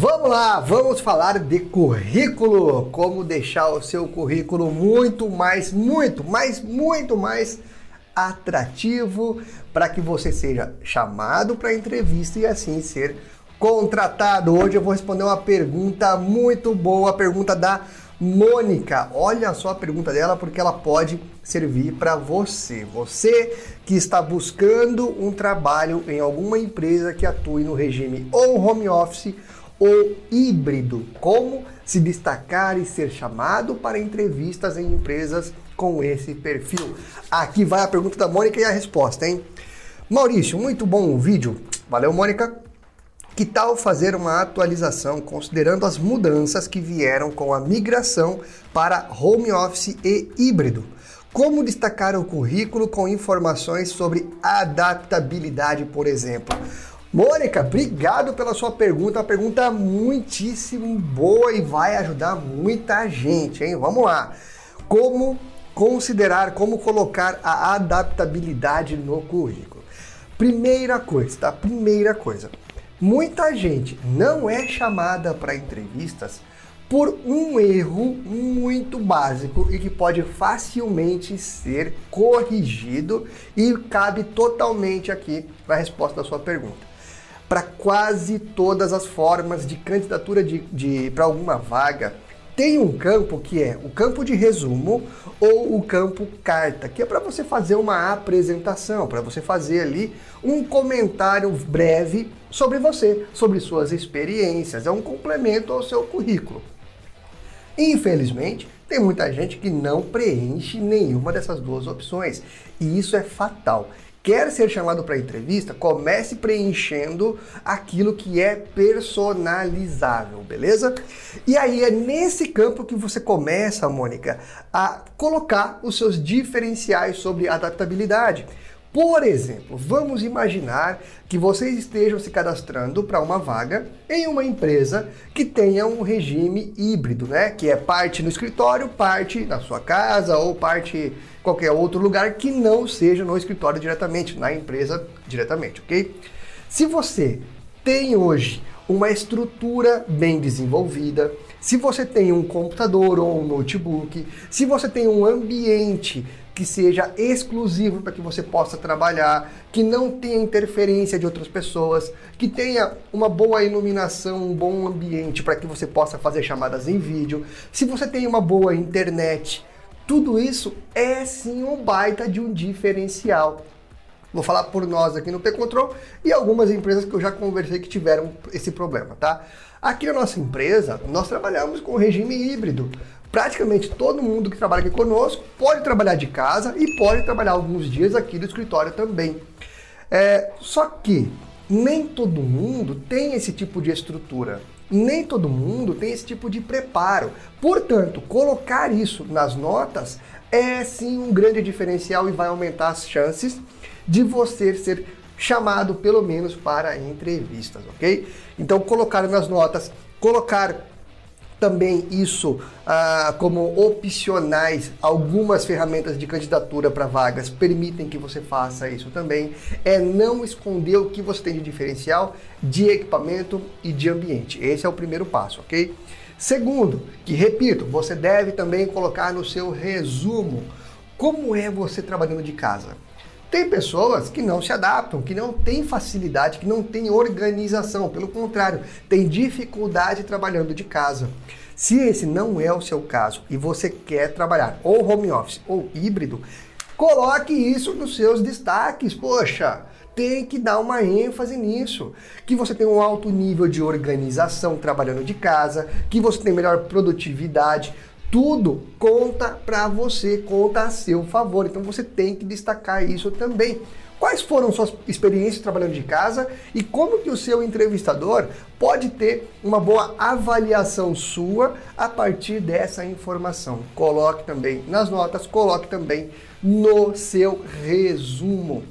Vamos lá, vamos falar de currículo. Como deixar o seu currículo muito mais, muito mais, muito mais atrativo para que você seja chamado para entrevista e assim ser contratado. Hoje eu vou responder uma pergunta muito boa, a pergunta da Mônica. Olha só a pergunta dela porque ela pode servir para você. Você que está buscando um trabalho em alguma empresa que atue no regime ou home office ou híbrido. Como se destacar e ser chamado para entrevistas em empresas com esse perfil? Aqui vai a pergunta da Mônica e a resposta, hein? Maurício, muito bom o vídeo. Valeu, Mônica. Que tal fazer uma atualização considerando as mudanças que vieram com a migração para home office e híbrido? Como destacar o currículo com informações sobre adaptabilidade, por exemplo? Mônica, obrigado pela sua pergunta, uma pergunta muitíssimo boa e vai ajudar muita gente, hein? Vamos lá. Como considerar, como colocar a adaptabilidade no currículo? Primeira coisa, tá? Primeira coisa. Muita gente não é chamada para entrevistas por um erro muito básico e que pode facilmente ser corrigido e cabe totalmente aqui na resposta da sua pergunta para quase todas as formas de candidatura de, de para alguma vaga, tem um campo que é o campo de resumo ou o campo carta, que é para você fazer uma apresentação, para você fazer ali um comentário breve sobre você, sobre suas experiências, é um complemento ao seu currículo. Infelizmente, tem muita gente que não preenche nenhuma dessas duas opções, e isso é fatal quer ser chamado para entrevista, comece preenchendo aquilo que é personalizável, beleza? E aí é nesse campo que você começa, Mônica, a colocar os seus diferenciais sobre adaptabilidade. Por exemplo, vamos imaginar que vocês estejam se cadastrando para uma vaga em uma empresa que tenha um regime híbrido, né? Que é parte no escritório, parte na sua casa ou parte qualquer outro lugar que não seja no escritório diretamente, na empresa diretamente, ok? Se você tem hoje uma estrutura bem desenvolvida, se você tem um computador ou um notebook, se você tem um ambiente que seja exclusivo para que você possa trabalhar, que não tenha interferência de outras pessoas, que tenha uma boa iluminação, um bom ambiente para que você possa fazer chamadas em vídeo, se você tem uma boa internet, tudo isso é sim um baita de um diferencial. Vou falar por nós aqui no P-Control e algumas empresas que eu já conversei que tiveram esse problema, tá? Aqui na nossa empresa, nós trabalhamos com regime híbrido praticamente todo mundo que trabalha aqui conosco pode trabalhar de casa e pode trabalhar alguns dias aqui do escritório também. É, só que nem todo mundo tem esse tipo de estrutura. Nem todo mundo tem esse tipo de preparo. Portanto, colocar isso nas notas é sim um grande diferencial e vai aumentar as chances de você ser chamado pelo menos para entrevistas, ok? Então, colocar nas notas, colocar também isso ah, como opcionais. Algumas ferramentas de candidatura para vagas permitem que você faça isso também. É não esconder o que você tem de diferencial de equipamento e de ambiente. Esse é o primeiro passo, ok? Segundo, que repito, você deve também colocar no seu resumo como é você trabalhando de casa. Tem pessoas que não se adaptam, que não têm facilidade, que não têm organização, pelo contrário, tem dificuldade trabalhando de casa. Se esse não é o seu caso e você quer trabalhar ou home office ou híbrido, coloque isso nos seus destaques. Poxa, tem que dar uma ênfase nisso. Que você tem um alto nível de organização trabalhando de casa, que você tem melhor produtividade tudo conta para você, conta a seu favor. Então você tem que destacar isso também. Quais foram suas experiências trabalhando de casa e como que o seu entrevistador pode ter uma boa avaliação sua a partir dessa informação? Coloque também nas notas, coloque também no seu resumo.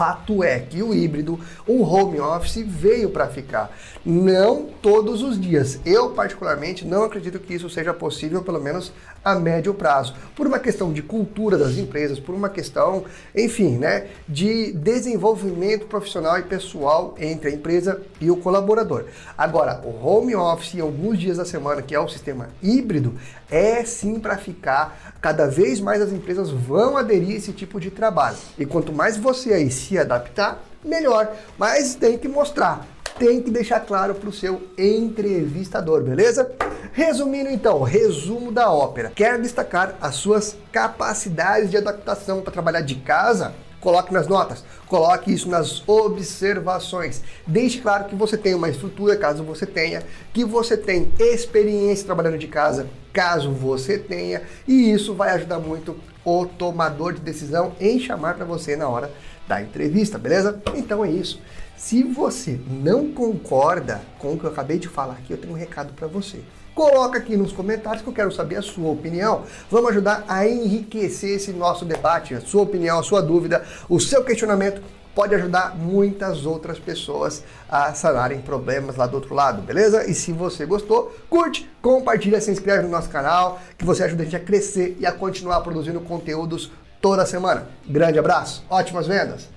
Fato é que o híbrido, o home office veio para ficar. Não todos os dias. Eu, particularmente, não acredito que isso seja possível, pelo menos a médio prazo. Por uma questão de cultura das empresas, por uma questão, enfim, né, de desenvolvimento profissional e pessoal entre a empresa e o colaborador. Agora, o home office em alguns dias da semana, que é o sistema híbrido, é sim para ficar. Cada vez mais as empresas vão aderir a esse tipo de trabalho. E quanto mais você aí se adaptar, melhor. Mas tem que mostrar, tem que deixar claro para o seu entrevistador, beleza? Resumindo então, resumo da ópera. Quer destacar as suas capacidades de adaptação para trabalhar de casa? Coloque nas notas, coloque isso nas observações. Deixe claro que você tem uma estrutura, caso você tenha, que você tem experiência trabalhando de casa, caso você tenha, e isso vai ajudar muito o tomador de decisão em chamar para você na hora da entrevista, beleza? Então é isso. Se você não concorda com o que eu acabei de falar aqui, eu tenho um recado para você. Coloca aqui nos comentários que eu quero saber a sua opinião. Vamos ajudar a enriquecer esse nosso debate, a sua opinião, a sua dúvida, o seu questionamento pode ajudar muitas outras pessoas a sanarem problemas lá do outro lado, beleza? E se você gostou, curte, compartilha, se inscreve no nosso canal, que você ajuda a gente a crescer e a continuar produzindo conteúdos toda semana. Grande abraço, ótimas vendas!